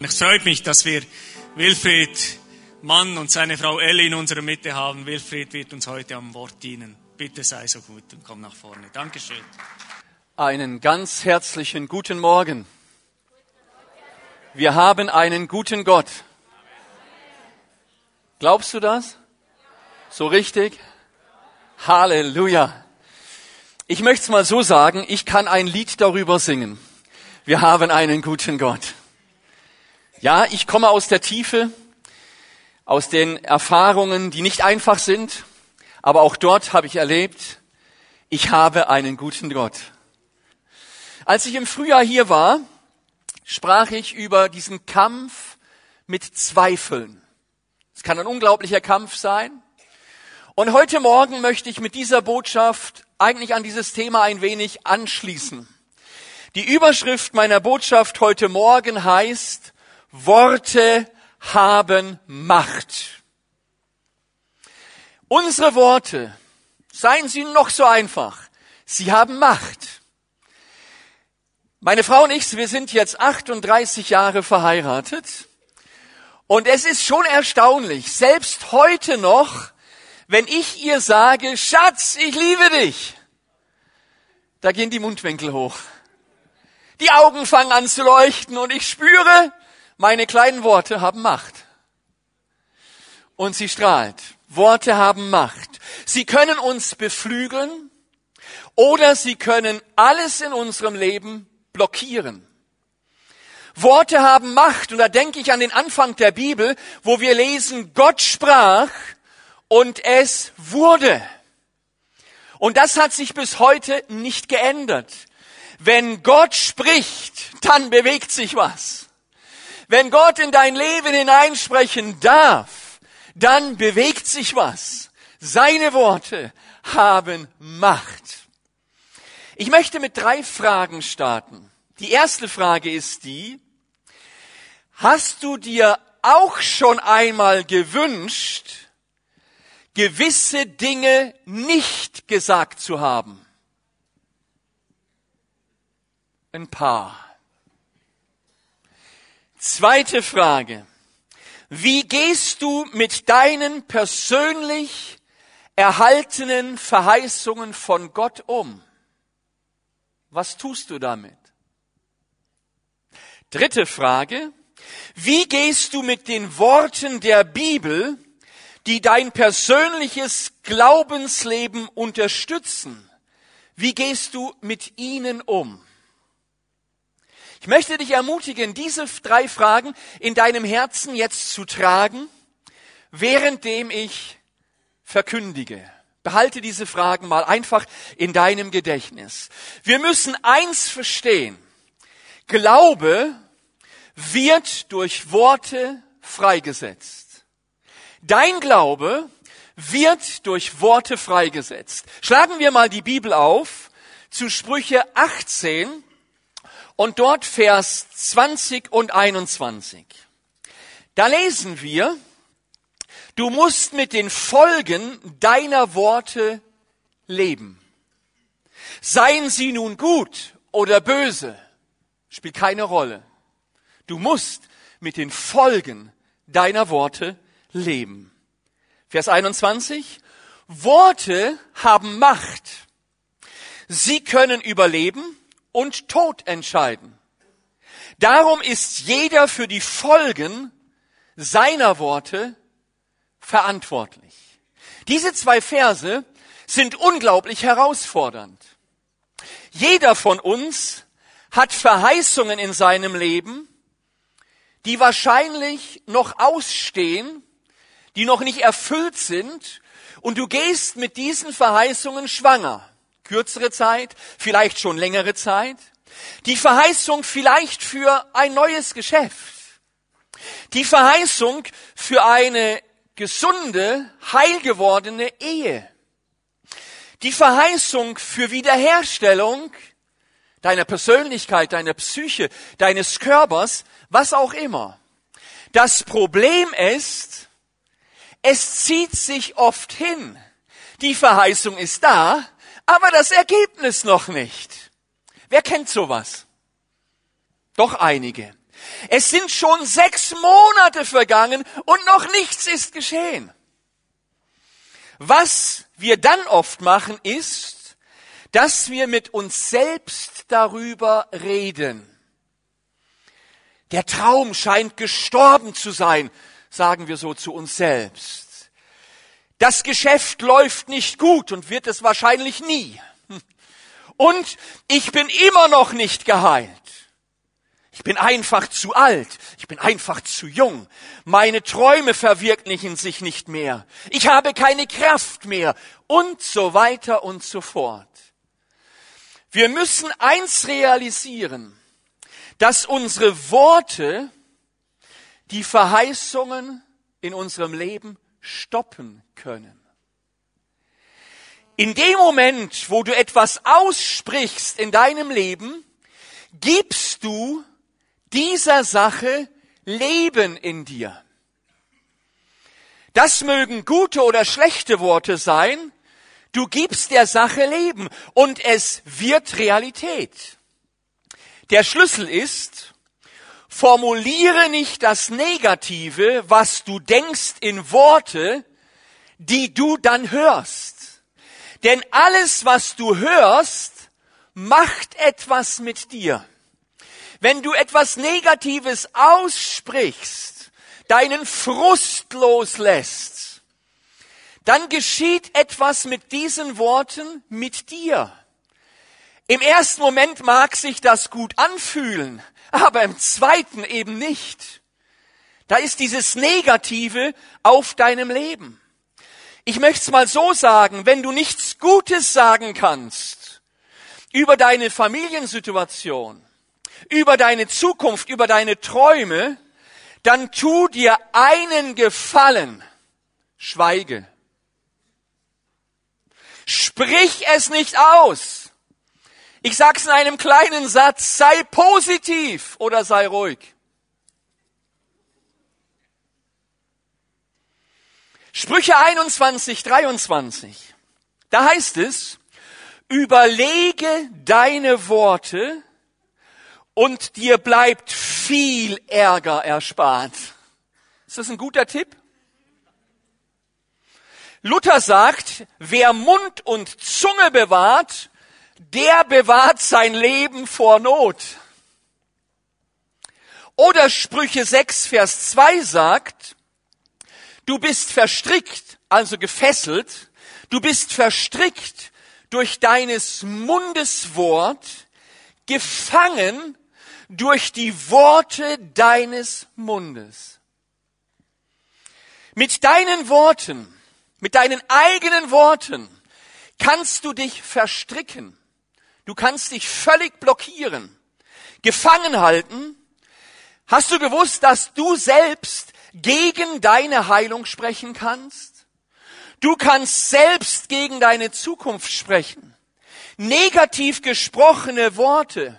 Es freut mich, dass wir Wilfried Mann und seine Frau Ellie in unserer Mitte haben. Wilfried wird uns heute am Wort dienen. Bitte sei so gut und komm nach vorne. Dankeschön. Einen ganz herzlichen guten Morgen. Wir haben einen guten Gott. Glaubst du das? So richtig? Halleluja. Ich möchte es mal so sagen, ich kann ein Lied darüber singen. Wir haben einen guten Gott. Ja, ich komme aus der Tiefe, aus den Erfahrungen, die nicht einfach sind, aber auch dort habe ich erlebt, ich habe einen guten Gott. Als ich im Frühjahr hier war, sprach ich über diesen Kampf mit Zweifeln. Es kann ein unglaublicher Kampf sein. Und heute Morgen möchte ich mit dieser Botschaft eigentlich an dieses Thema ein wenig anschließen. Die Überschrift meiner Botschaft heute Morgen heißt, Worte haben Macht. Unsere Worte, seien sie noch so einfach, sie haben Macht. Meine Frau und ich, wir sind jetzt 38 Jahre verheiratet. Und es ist schon erstaunlich, selbst heute noch, wenn ich ihr sage, Schatz, ich liebe dich, da gehen die Mundwinkel hoch. Die Augen fangen an zu leuchten und ich spüre, meine kleinen Worte haben Macht. Und sie strahlt. Worte haben Macht. Sie können uns beflügeln oder sie können alles in unserem Leben blockieren. Worte haben Macht und da denke ich an den Anfang der Bibel, wo wir lesen, Gott sprach und es wurde. Und das hat sich bis heute nicht geändert. Wenn Gott spricht, dann bewegt sich was. Wenn Gott in dein Leben hineinsprechen darf, dann bewegt sich was. Seine Worte haben Macht. Ich möchte mit drei Fragen starten. Die erste Frage ist die, hast du dir auch schon einmal gewünscht, gewisse Dinge nicht gesagt zu haben? Ein paar. Zweite Frage. Wie gehst du mit deinen persönlich erhaltenen Verheißungen von Gott um? Was tust du damit? Dritte Frage. Wie gehst du mit den Worten der Bibel, die dein persönliches Glaubensleben unterstützen? Wie gehst du mit ihnen um? Möchte dich ermutigen, diese drei Fragen in deinem Herzen jetzt zu tragen, währenddem ich verkündige. Behalte diese Fragen mal einfach in deinem Gedächtnis. Wir müssen eins verstehen. Glaube wird durch Worte freigesetzt. Dein Glaube wird durch Worte freigesetzt. Schlagen wir mal die Bibel auf zu Sprüche 18, und dort Vers 20 und 21. Da lesen wir, du musst mit den Folgen deiner Worte leben. Seien sie nun gut oder böse, spielt keine Rolle. Du musst mit den Folgen deiner Worte leben. Vers 21. Worte haben Macht. Sie können überleben und Tod entscheiden. Darum ist jeder für die Folgen seiner Worte verantwortlich. Diese zwei Verse sind unglaublich herausfordernd. Jeder von uns hat Verheißungen in seinem Leben, die wahrscheinlich noch ausstehen, die noch nicht erfüllt sind, und du gehst mit diesen Verheißungen schwanger kürzere Zeit, vielleicht schon längere Zeit. Die Verheißung vielleicht für ein neues Geschäft. Die Verheißung für eine gesunde, heilgewordene Ehe. Die Verheißung für Wiederherstellung deiner Persönlichkeit, deiner Psyche, deines Körpers, was auch immer. Das Problem ist, es zieht sich oft hin. Die Verheißung ist da, aber das Ergebnis noch nicht. Wer kennt sowas? Doch einige. Es sind schon sechs Monate vergangen und noch nichts ist geschehen. Was wir dann oft machen, ist, dass wir mit uns selbst darüber reden. Der Traum scheint gestorben zu sein, sagen wir so zu uns selbst. Das Geschäft läuft nicht gut und wird es wahrscheinlich nie. Und ich bin immer noch nicht geheilt. Ich bin einfach zu alt. Ich bin einfach zu jung. Meine Träume verwirklichen sich nicht mehr. Ich habe keine Kraft mehr. Und so weiter und so fort. Wir müssen eins realisieren, dass unsere Worte die Verheißungen in unserem Leben stoppen können. In dem Moment, wo du etwas aussprichst in deinem Leben, gibst du dieser Sache Leben in dir. Das mögen gute oder schlechte Worte sein, du gibst der Sache Leben und es wird Realität. Der Schlüssel ist, formuliere nicht das Negative, was du denkst, in Worte, die du dann hörst. Denn alles, was du hörst, macht etwas mit dir. Wenn du etwas Negatives aussprichst, deinen Frust loslässt, dann geschieht etwas mit diesen Worten mit dir. Im ersten Moment mag sich das gut anfühlen, aber im zweiten eben nicht. Da ist dieses Negative auf deinem Leben. Ich möchte es mal so sagen, wenn du nichts Gutes sagen kannst über deine Familiensituation, über deine Zukunft, über deine Träume, dann tu dir einen Gefallen. Schweige. Sprich es nicht aus. Ich sag's in einem kleinen Satz, sei positiv oder sei ruhig. Sprüche 21, 23. Da heißt es, überlege deine Worte, und dir bleibt viel Ärger erspart. Ist das ein guter Tipp? Luther sagt, wer Mund und Zunge bewahrt, der bewahrt sein Leben vor Not. Oder Sprüche 6, Vers 2 sagt, du bist verstrickt, also gefesselt, du bist verstrickt durch deines Mundes Wort, gefangen durch die Worte deines Mundes. Mit deinen Worten, mit deinen eigenen Worten kannst du dich verstricken. Du kannst dich völlig blockieren, gefangen halten. Hast du gewusst, dass du selbst gegen deine Heilung sprechen kannst? Du kannst selbst gegen deine Zukunft sprechen. Negativ gesprochene Worte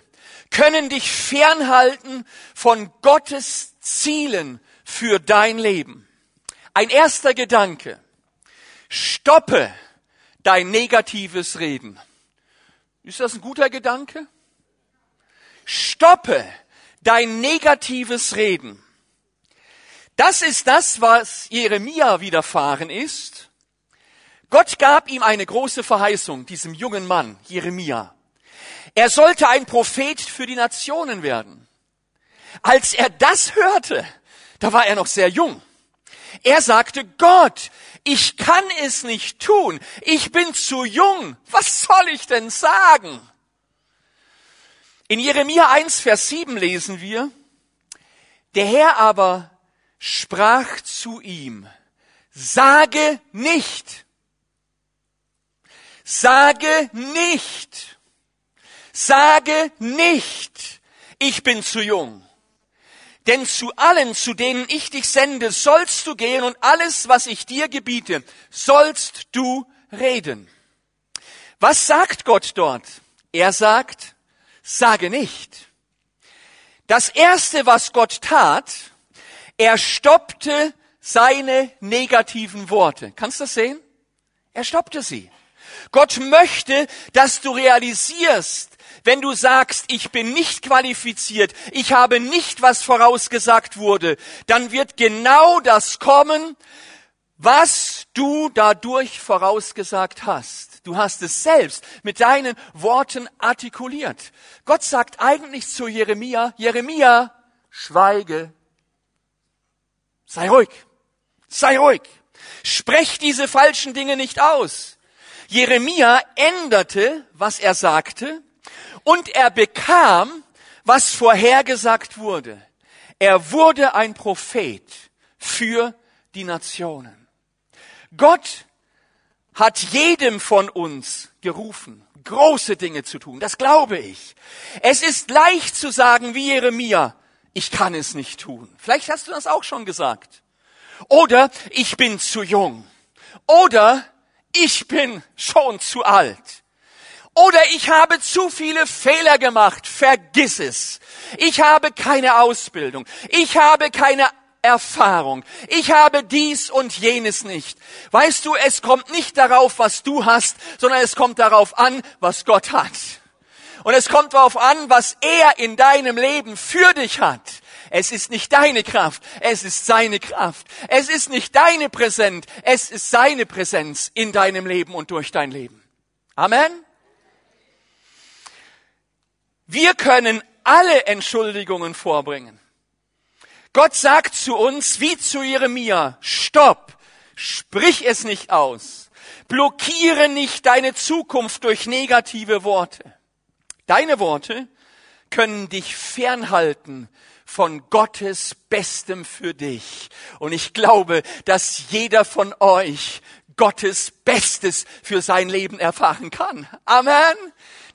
können dich fernhalten von Gottes Zielen für dein Leben. Ein erster Gedanke. Stoppe dein negatives Reden. Ist das ein guter Gedanke? Stoppe dein negatives Reden. Das ist das, was Jeremia widerfahren ist. Gott gab ihm eine große Verheißung, diesem jungen Mann, Jeremia. Er sollte ein Prophet für die Nationen werden. Als er das hörte, da war er noch sehr jung. Er sagte, Gott, ich kann es nicht tun. Ich bin zu jung. Was soll ich denn sagen? In Jeremia 1, Vers 7 lesen wir, der Herr aber sprach zu ihm, sage nicht, sage nicht, Sage nicht, ich bin zu jung. Denn zu allen, zu denen ich dich sende, sollst du gehen und alles, was ich dir gebiete, sollst du reden. Was sagt Gott dort? Er sagt, sage nicht. Das erste, was Gott tat, er stoppte seine negativen Worte. Kannst du das sehen? Er stoppte sie. Gott möchte, dass du realisierst, wenn du sagst, ich bin nicht qualifiziert, ich habe nicht, was vorausgesagt wurde, dann wird genau das kommen, was du dadurch vorausgesagt hast. Du hast es selbst mit deinen Worten artikuliert. Gott sagt eigentlich zu Jeremia, Jeremia, schweige, sei ruhig, sei ruhig, sprech diese falschen Dinge nicht aus. Jeremia änderte, was er sagte, und er bekam, was vorhergesagt wurde. Er wurde ein Prophet für die Nationen. Gott hat jedem von uns gerufen, große Dinge zu tun. Das glaube ich. Es ist leicht zu sagen wie Jeremia, ich kann es nicht tun. Vielleicht hast du das auch schon gesagt. Oder ich bin zu jung. Oder ich bin schon zu alt. Oder ich habe zu viele Fehler gemacht. Vergiss es. Ich habe keine Ausbildung. Ich habe keine Erfahrung. Ich habe dies und jenes nicht. Weißt du, es kommt nicht darauf, was du hast, sondern es kommt darauf an, was Gott hat. Und es kommt darauf an, was er in deinem Leben für dich hat. Es ist nicht deine Kraft, es ist seine Kraft. Es ist nicht deine Präsenz, es ist seine Präsenz in deinem Leben und durch dein Leben. Amen. Wir können alle Entschuldigungen vorbringen. Gott sagt zu uns wie zu Jeremia, stopp, sprich es nicht aus, blockiere nicht deine Zukunft durch negative Worte. Deine Worte können dich fernhalten von Gottes Bestem für dich. Und ich glaube, dass jeder von euch Gottes Bestes für sein Leben erfahren kann. Amen.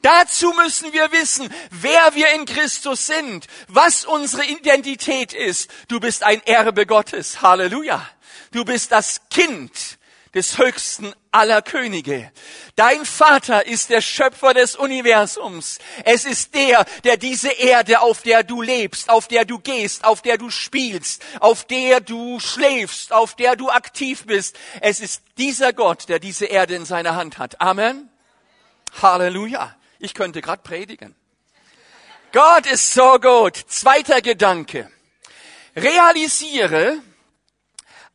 Dazu müssen wir wissen, wer wir in Christus sind, was unsere Identität ist. Du bist ein Erbe Gottes. Halleluja. Du bist das Kind des höchsten aller Könige. Dein Vater ist der Schöpfer des Universums. Es ist der, der diese Erde, auf der du lebst, auf der du gehst, auf der du spielst, auf der du schläfst, auf der du aktiv bist. Es ist dieser Gott, der diese Erde in seiner Hand hat. Amen. Halleluja. Ich könnte gerade predigen. Gott ist so gut. Zweiter Gedanke. Realisiere,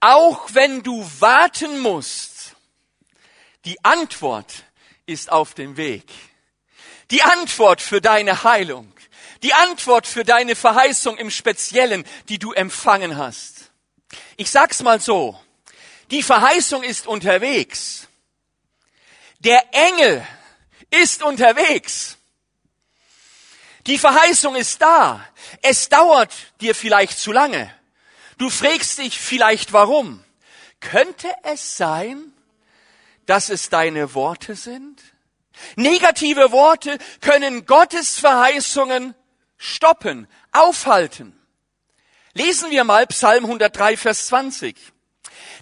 auch wenn du warten musst, die Antwort ist auf dem Weg. Die Antwort für deine Heilung. Die Antwort für deine Verheißung im Speziellen, die du empfangen hast. Ich sag's mal so. Die Verheißung ist unterwegs. Der Engel ist unterwegs. Die Verheißung ist da. Es dauert dir vielleicht zu lange. Du fragst dich vielleicht warum. Könnte es sein, dass es deine Worte sind? Negative Worte können Gottes Verheißungen stoppen, aufhalten. Lesen wir mal Psalm 103, Vers 20.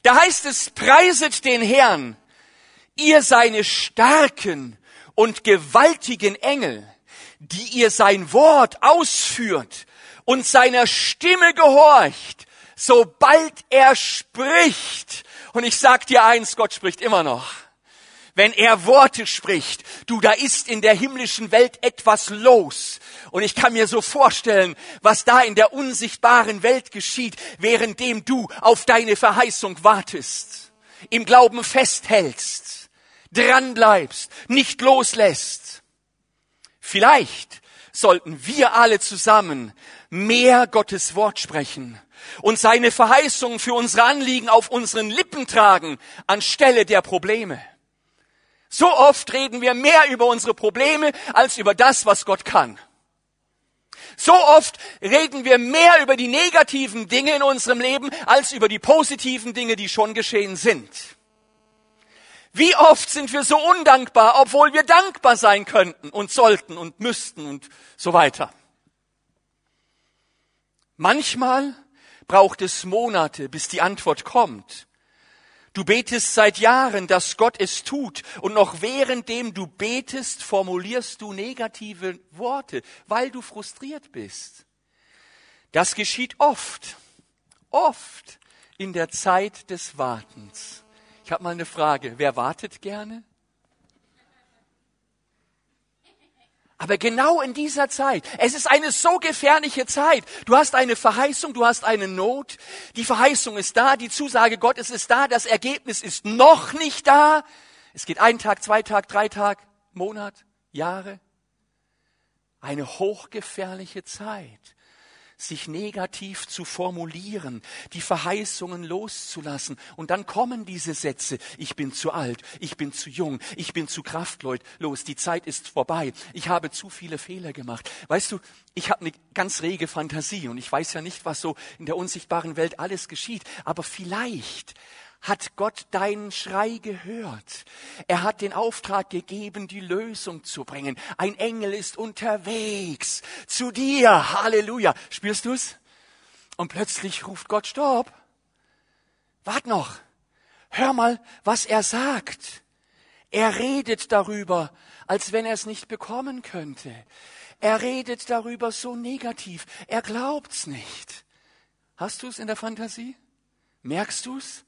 Da heißt es, preiset den Herrn, ihr seine starken und gewaltigen Engel, die ihr sein Wort ausführt und seiner Stimme gehorcht, sobald er spricht. Und ich sag dir eins, Gott spricht immer noch. Wenn er Worte spricht, du, da ist in der himmlischen Welt etwas los. Und ich kann mir so vorstellen, was da in der unsichtbaren Welt geschieht, währenddem du auf deine Verheißung wartest, im Glauben festhältst dranbleibst, nicht loslässt. Vielleicht sollten wir alle zusammen mehr Gottes Wort sprechen und seine Verheißungen für unsere Anliegen auf unseren Lippen tragen, anstelle der Probleme. So oft reden wir mehr über unsere Probleme als über das, was Gott kann. So oft reden wir mehr über die negativen Dinge in unserem Leben als über die positiven Dinge, die schon geschehen sind. Wie oft sind wir so undankbar, obwohl wir dankbar sein könnten und sollten und müssten und so weiter. Manchmal braucht es Monate, bis die Antwort kommt. Du betest seit Jahren, dass Gott es tut, und noch währenddem du betest, formulierst du negative Worte, weil du frustriert bist. Das geschieht oft, oft in der Zeit des Wartens. Ich habe mal eine Frage. Wer wartet gerne? Aber genau in dieser Zeit, es ist eine so gefährliche Zeit. Du hast eine Verheißung, du hast eine Not. Die Verheißung ist da, die Zusage Gottes ist da, das Ergebnis ist noch nicht da. Es geht ein Tag, zwei Tag, drei Tag, Monat, Jahre. Eine hochgefährliche Zeit sich negativ zu formulieren, die Verheißungen loszulassen. Und dann kommen diese Sätze, ich bin zu alt, ich bin zu jung, ich bin zu kraftlos, die Zeit ist vorbei, ich habe zu viele Fehler gemacht. Weißt du, ich habe eine ganz rege Fantasie und ich weiß ja nicht, was so in der unsichtbaren Welt alles geschieht, aber vielleicht hat Gott deinen Schrei gehört. Er hat den Auftrag gegeben, die Lösung zu bringen. Ein Engel ist unterwegs zu dir. Halleluja. Spürst du's? Und plötzlich ruft Gott, stopp. Wart noch. Hör mal, was er sagt. Er redet darüber, als wenn er es nicht bekommen könnte. Er redet darüber so negativ. Er glaubt's nicht. Hast du's in der Fantasie? Merkst du's?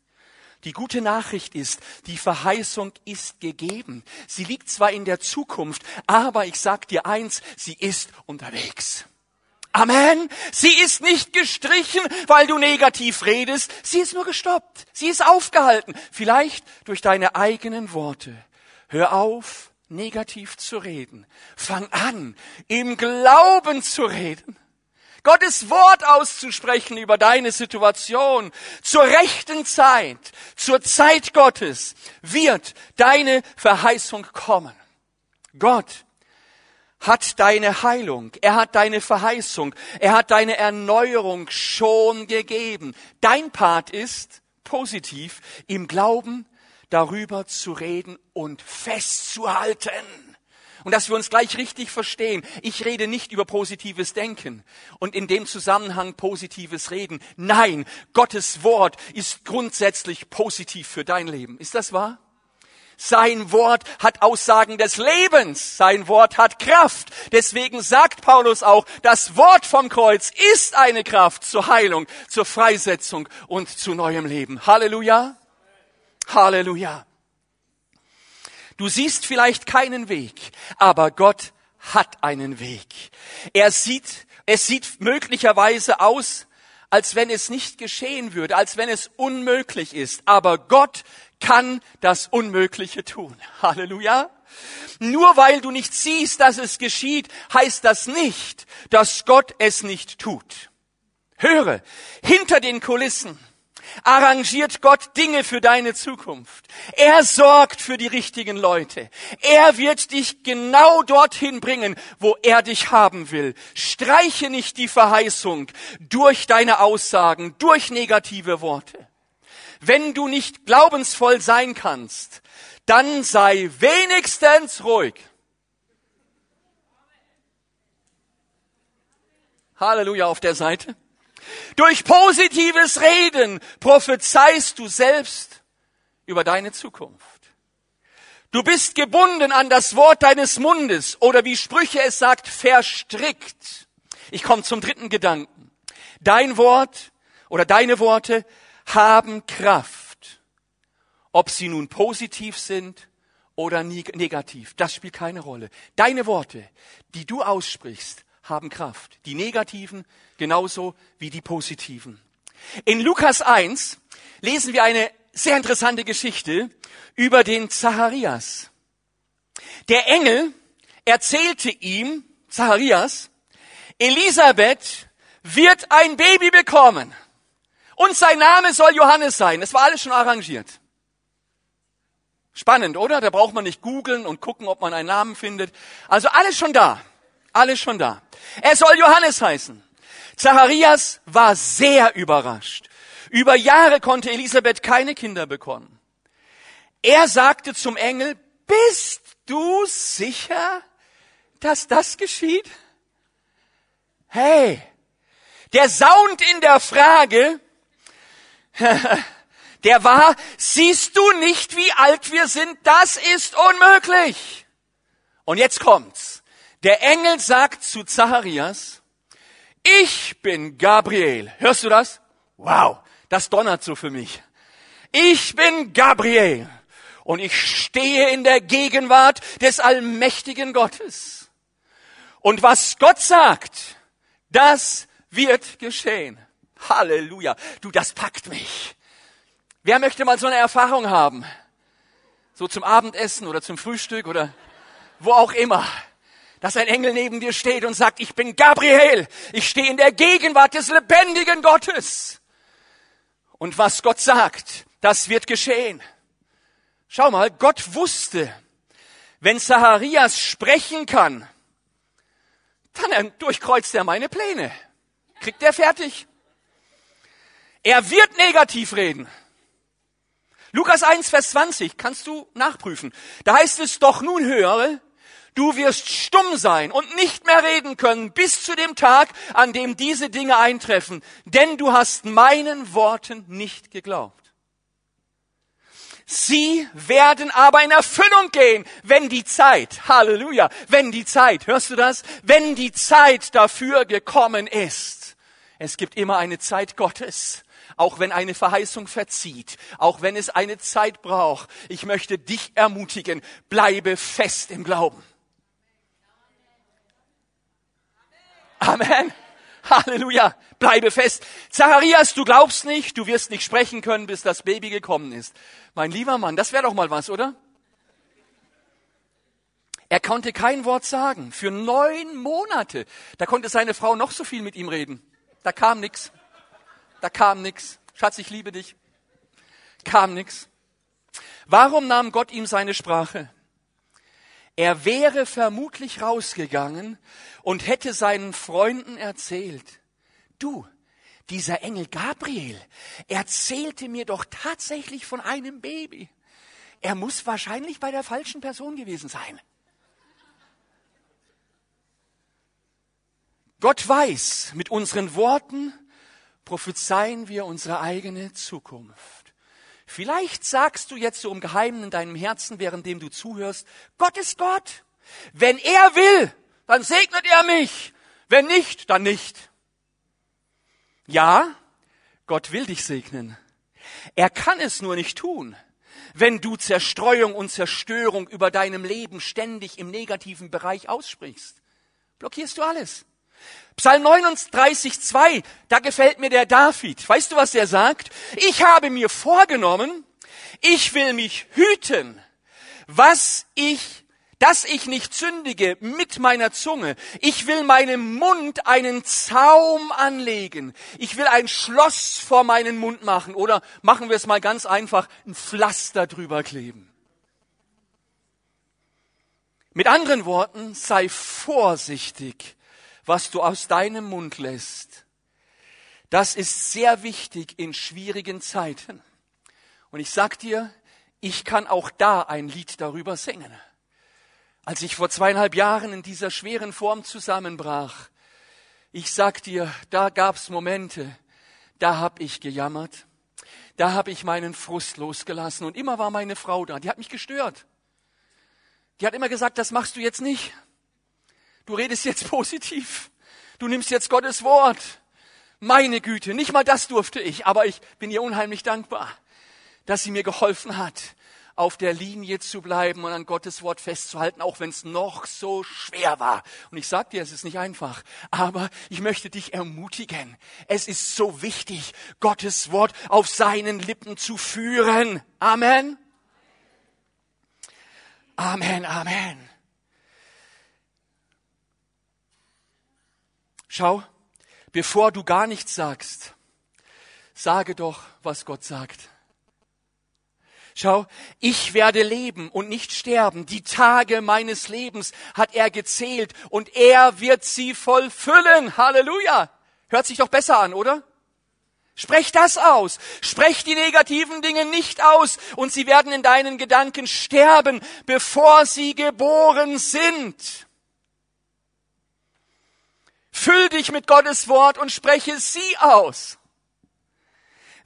Die gute Nachricht ist, die Verheißung ist gegeben. Sie liegt zwar in der Zukunft, aber ich sag dir eins, sie ist unterwegs. Amen. Sie ist nicht gestrichen, weil du negativ redest. Sie ist nur gestoppt. Sie ist aufgehalten. Vielleicht durch deine eigenen Worte. Hör auf, negativ zu reden. Fang an, im Glauben zu reden. Gottes Wort auszusprechen über deine Situation. Zur rechten Zeit, zur Zeit Gottes wird deine Verheißung kommen. Gott hat deine Heilung, er hat deine Verheißung, er hat deine Erneuerung schon gegeben. Dein Part ist, positiv, im Glauben darüber zu reden und festzuhalten. Und dass wir uns gleich richtig verstehen. Ich rede nicht über positives Denken und in dem Zusammenhang positives Reden. Nein, Gottes Wort ist grundsätzlich positiv für dein Leben. Ist das wahr? Sein Wort hat Aussagen des Lebens. Sein Wort hat Kraft. Deswegen sagt Paulus auch, das Wort vom Kreuz ist eine Kraft zur Heilung, zur Freisetzung und zu neuem Leben. Halleluja. Halleluja. Du siehst vielleicht keinen Weg, aber Gott hat einen Weg. Er sieht, es sieht möglicherweise aus, als wenn es nicht geschehen würde, als wenn es unmöglich ist. Aber Gott kann das Unmögliche tun. Halleluja. Nur weil du nicht siehst, dass es geschieht, heißt das nicht, dass Gott es nicht tut. Höre, hinter den Kulissen arrangiert Gott Dinge für deine Zukunft. Er sorgt für die richtigen Leute. Er wird dich genau dorthin bringen, wo er dich haben will. Streiche nicht die Verheißung durch deine Aussagen, durch negative Worte. Wenn du nicht glaubensvoll sein kannst, dann sei wenigstens ruhig. Halleluja auf der Seite. Durch positives Reden prophezeist du selbst über deine Zukunft. Du bist gebunden an das Wort deines Mundes oder wie Sprüche es sagt, verstrickt. Ich komme zum dritten Gedanken. Dein Wort oder deine Worte haben Kraft. Ob sie nun positiv sind oder negativ, das spielt keine Rolle. Deine Worte, die du aussprichst, haben Kraft. Die negativen genauso wie die positiven. In Lukas 1 lesen wir eine sehr interessante Geschichte über den Zacharias. Der Engel erzählte ihm, Zacharias, Elisabeth wird ein Baby bekommen und sein Name soll Johannes sein. Das war alles schon arrangiert. Spannend, oder? Da braucht man nicht googeln und gucken, ob man einen Namen findet. Also alles schon da. Alles schon da. Er soll Johannes heißen. Zacharias war sehr überrascht. Über Jahre konnte Elisabeth keine Kinder bekommen. Er sagte zum Engel, bist du sicher, dass das geschieht? Hey, der Sound in der Frage, der war, siehst du nicht, wie alt wir sind? Das ist unmöglich. Und jetzt kommt's. Der Engel sagt zu Zacharias, ich bin Gabriel. Hörst du das? Wow, das donnert so für mich. Ich bin Gabriel und ich stehe in der Gegenwart des allmächtigen Gottes. Und was Gott sagt, das wird geschehen. Halleluja. Du, das packt mich. Wer möchte mal so eine Erfahrung haben? So zum Abendessen oder zum Frühstück oder wo auch immer. Dass ein Engel neben dir steht und sagt, ich bin Gabriel. Ich stehe in der Gegenwart des lebendigen Gottes. Und was Gott sagt, das wird geschehen. Schau mal, Gott wusste, wenn Zacharias sprechen kann, dann durchkreuzt er meine Pläne. Kriegt er fertig. Er wird negativ reden. Lukas 1, Vers 20, kannst du nachprüfen. Da heißt es doch nun höre, du wirst stumm sein und nicht mehr reden können bis zu dem Tag, an dem diese Dinge eintreffen, denn du hast meinen Worten nicht geglaubt. Sie werden aber in Erfüllung gehen, wenn die Zeit, Halleluja, wenn die Zeit, hörst du das? Wenn die Zeit dafür gekommen ist. Es gibt immer eine Zeit Gottes auch wenn eine Verheißung verzieht, auch wenn es eine Zeit braucht. Ich möchte dich ermutigen, bleibe fest im Glauben. Amen. Halleluja. Bleibe fest. Zacharias, du glaubst nicht, du wirst nicht sprechen können, bis das Baby gekommen ist. Mein lieber Mann, das wäre doch mal was, oder? Er konnte kein Wort sagen. Für neun Monate. Da konnte seine Frau noch so viel mit ihm reden. Da kam nichts. Da kam nichts. Schatz, ich liebe dich. Kam nichts. Warum nahm Gott ihm seine Sprache? Er wäre vermutlich rausgegangen und hätte seinen Freunden erzählt, du, dieser Engel Gabriel erzählte mir doch tatsächlich von einem Baby. Er muss wahrscheinlich bei der falschen Person gewesen sein. Gott weiß, mit unseren Worten prophezeien wir unsere eigene Zukunft. Vielleicht sagst du jetzt so im Geheimen in deinem Herzen, währenddem du zuhörst, Gott ist Gott. Wenn er will, dann segnet er mich. Wenn nicht, dann nicht. Ja, Gott will dich segnen. Er kann es nur nicht tun, wenn du Zerstreuung und Zerstörung über deinem Leben ständig im negativen Bereich aussprichst. Blockierst du alles. Psalm 39, 2, da gefällt mir der David. Weißt du, was er sagt? Ich habe mir vorgenommen, ich will mich hüten, was ich, dass ich nicht sündige mit meiner Zunge. Ich will meinem Mund einen Zaum anlegen. Ich will ein Schloss vor meinen Mund machen. Oder machen wir es mal ganz einfach, ein Pflaster drüber kleben. Mit anderen Worten, sei vorsichtig was du aus deinem Mund lässt, das ist sehr wichtig in schwierigen Zeiten. Und ich sag dir, ich kann auch da ein Lied darüber singen. Als ich vor zweieinhalb Jahren in dieser schweren Form zusammenbrach, ich sag dir, da gab's Momente, da hab ich gejammert, da hab ich meinen Frust losgelassen und immer war meine Frau da, die hat mich gestört. Die hat immer gesagt, das machst du jetzt nicht. Du redest jetzt positiv. Du nimmst jetzt Gottes Wort. Meine Güte, nicht mal das durfte ich, aber ich bin ihr unheimlich dankbar, dass sie mir geholfen hat, auf der Linie zu bleiben und an Gottes Wort festzuhalten, auch wenn es noch so schwer war. Und ich sag dir, es ist nicht einfach, aber ich möchte dich ermutigen. Es ist so wichtig, Gottes Wort auf seinen Lippen zu führen. Amen. Amen, Amen. Schau, bevor du gar nichts sagst, sage doch, was Gott sagt. Schau, ich werde leben und nicht sterben. Die Tage meines Lebens hat er gezählt und er wird sie vollfüllen. Halleluja. Hört sich doch besser an, oder? Sprech das aus. Sprech die negativen Dinge nicht aus und sie werden in deinen Gedanken sterben, bevor sie geboren sind. Füll dich mit Gottes Wort und spreche sie aus.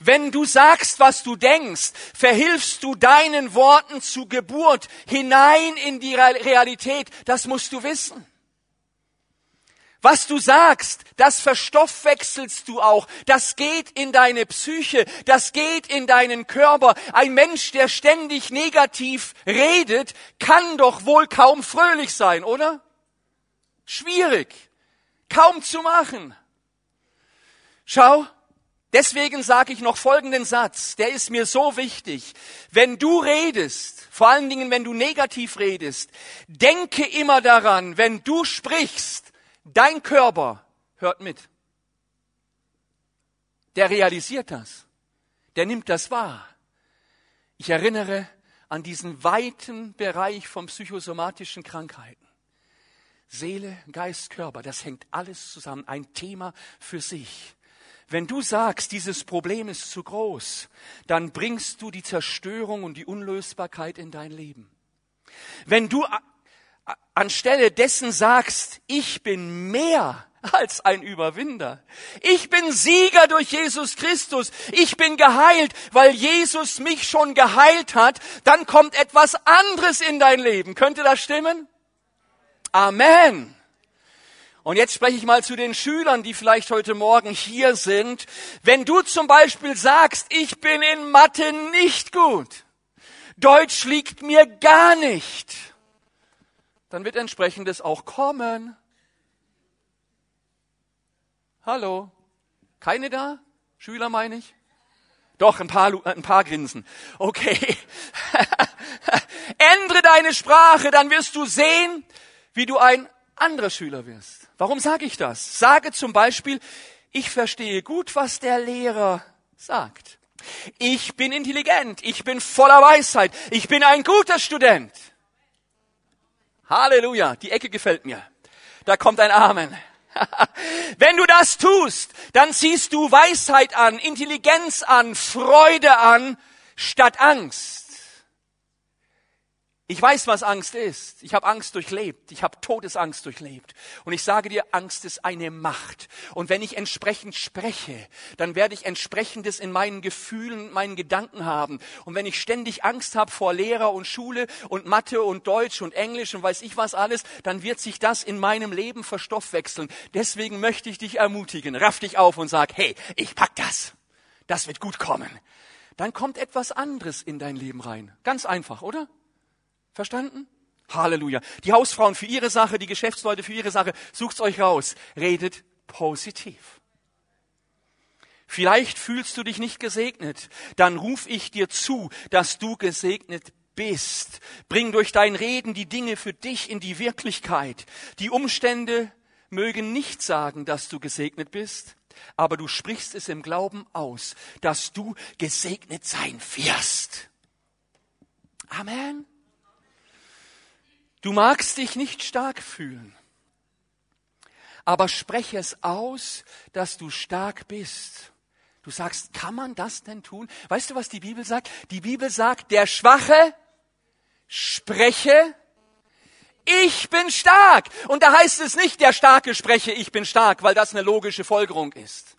Wenn du sagst, was du denkst, verhilfst du deinen Worten zu Geburt hinein in die Realität. Das musst du wissen. Was du sagst, das verstoffwechselst du auch. Das geht in deine Psyche, das geht in deinen Körper. Ein Mensch, der ständig negativ redet, kann doch wohl kaum fröhlich sein, oder? Schwierig. Kaum zu machen. Schau, deswegen sage ich noch folgenden Satz, der ist mir so wichtig. Wenn du redest, vor allen Dingen wenn du negativ redest, denke immer daran, wenn du sprichst, dein Körper hört mit. Der realisiert das. Der nimmt das wahr. Ich erinnere an diesen weiten Bereich von psychosomatischen Krankheiten. Seele, Geist, Körper, das hängt alles zusammen, ein Thema für sich. Wenn du sagst, dieses Problem ist zu groß, dann bringst du die Zerstörung und die Unlösbarkeit in dein Leben. Wenn du anstelle dessen sagst, ich bin mehr als ein Überwinder. Ich bin Sieger durch Jesus Christus. Ich bin geheilt, weil Jesus mich schon geheilt hat. Dann kommt etwas anderes in dein Leben. Könnte das stimmen? Amen. Und jetzt spreche ich mal zu den Schülern, die vielleicht heute Morgen hier sind. Wenn du zum Beispiel sagst, ich bin in Mathe nicht gut, Deutsch liegt mir gar nicht, dann wird entsprechendes auch kommen. Hallo? Keine da? Schüler meine ich? Doch, ein paar, ein paar grinsen. Okay. Ändere deine Sprache, dann wirst du sehen, wie du ein anderer Schüler wirst. Warum sage ich das? Sage zum Beispiel, ich verstehe gut, was der Lehrer sagt. Ich bin intelligent, ich bin voller Weisheit, ich bin ein guter Student. Halleluja, die Ecke gefällt mir. Da kommt ein Amen. Wenn du das tust, dann ziehst du Weisheit an, Intelligenz an, Freude an, statt Angst. Ich weiß, was Angst ist. Ich habe Angst durchlebt. Ich habe Todesangst durchlebt. Und ich sage dir, Angst ist eine Macht. Und wenn ich entsprechend spreche, dann werde ich entsprechendes in meinen Gefühlen, meinen Gedanken haben. Und wenn ich ständig Angst habe vor Lehrer und Schule und Mathe und Deutsch und Englisch und weiß ich was alles, dann wird sich das in meinem Leben verstoffwechseln. Deswegen möchte ich dich ermutigen. Raff dich auf und sag, hey, ich pack das. Das wird gut kommen. Dann kommt etwas anderes in dein Leben rein. Ganz einfach, oder? Verstanden? Halleluja. Die Hausfrauen für ihre Sache, die Geschäftsleute für ihre Sache, sucht's euch raus. Redet positiv. Vielleicht fühlst du dich nicht gesegnet. Dann ruf ich dir zu, dass du gesegnet bist. Bring durch dein Reden die Dinge für dich in die Wirklichkeit. Die Umstände mögen nicht sagen, dass du gesegnet bist, aber du sprichst es im Glauben aus, dass du gesegnet sein wirst. Amen. Du magst dich nicht stark fühlen, aber spreche es aus, dass du stark bist. Du sagst, kann man das denn tun? Weißt du, was die Bibel sagt? Die Bibel sagt, der Schwache spreche, ich bin stark. Und da heißt es nicht, der Starke spreche, ich bin stark, weil das eine logische Folgerung ist.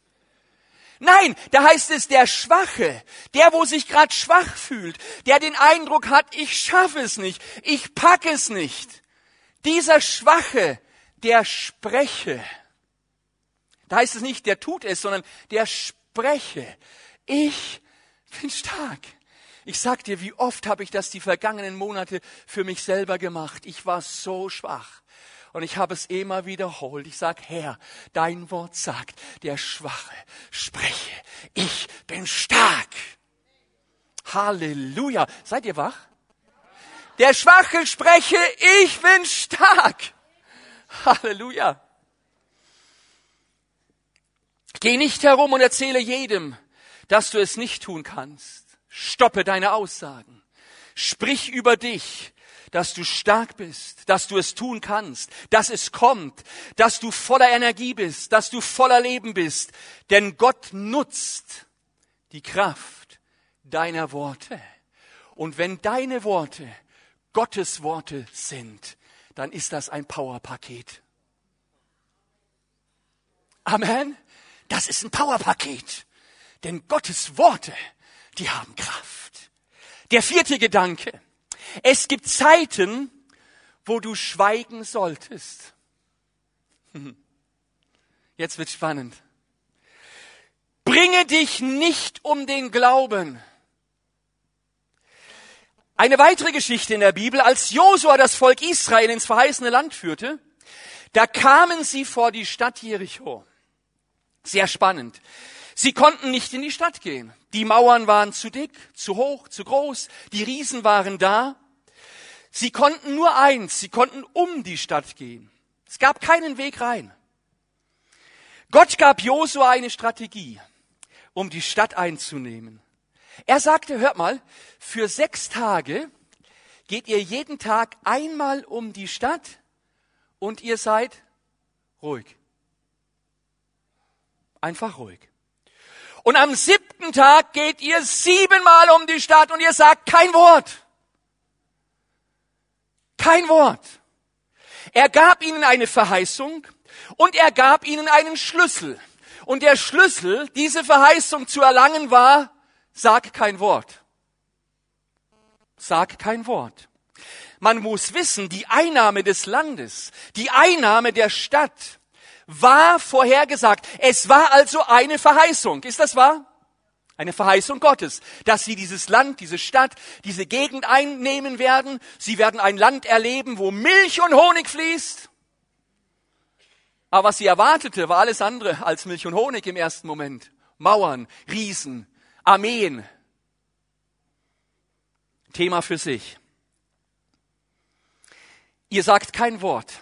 Nein, da heißt es der Schwache, der, wo sich gerade schwach fühlt, der den Eindruck hat, ich schaffe es nicht, ich packe es nicht. Dieser Schwache, der spreche. Da heißt es nicht, der tut es, sondern der spreche. Ich bin stark. Ich sag dir, wie oft habe ich das die vergangenen Monate für mich selber gemacht. Ich war so schwach. Und ich habe es immer wiederholt. Ich sage, Herr, dein Wort sagt, der Schwache spreche, ich bin stark. Halleluja. Seid ihr wach? Der Schwache spreche, ich bin stark. Halleluja. Geh nicht herum und erzähle jedem, dass du es nicht tun kannst. Stoppe deine Aussagen. Sprich über dich dass du stark bist, dass du es tun kannst, dass es kommt, dass du voller Energie bist, dass du voller Leben bist. Denn Gott nutzt die Kraft deiner Worte. Und wenn deine Worte Gottes Worte sind, dann ist das ein Powerpaket. Amen. Das ist ein Powerpaket. Denn Gottes Worte, die haben Kraft. Der vierte Gedanke. Es gibt Zeiten, wo du schweigen solltest. Jetzt wird spannend. Bringe dich nicht um den Glauben. Eine weitere Geschichte in der Bibel, als Josua das Volk Israel ins verheißene Land führte, Da kamen sie vor die Stadt Jericho. Sehr spannend. Sie konnten nicht in die Stadt gehen. Die Mauern waren zu dick, zu hoch, zu groß. Die Riesen waren da. Sie konnten nur eins, sie konnten um die Stadt gehen. Es gab keinen Weg rein. Gott gab Josua eine Strategie, um die Stadt einzunehmen. Er sagte, hört mal, für sechs Tage geht ihr jeden Tag einmal um die Stadt und ihr seid ruhig. Einfach ruhig. Und am siebten Tag geht ihr siebenmal um die Stadt und ihr sagt kein Wort. Kein Wort. Er gab ihnen eine Verheißung und er gab ihnen einen Schlüssel. Und der Schlüssel, diese Verheißung zu erlangen, war, sag kein Wort. Sag kein Wort. Man muss wissen, die Einnahme des Landes, die Einnahme der Stadt war vorhergesagt. Es war also eine Verheißung. Ist das wahr? Eine Verheißung Gottes, dass sie dieses Land, diese Stadt, diese Gegend einnehmen werden. Sie werden ein Land erleben, wo Milch und Honig fließt. Aber was sie erwartete, war alles andere als Milch und Honig im ersten Moment. Mauern, Riesen, Armeen. Thema für sich. Ihr sagt kein Wort.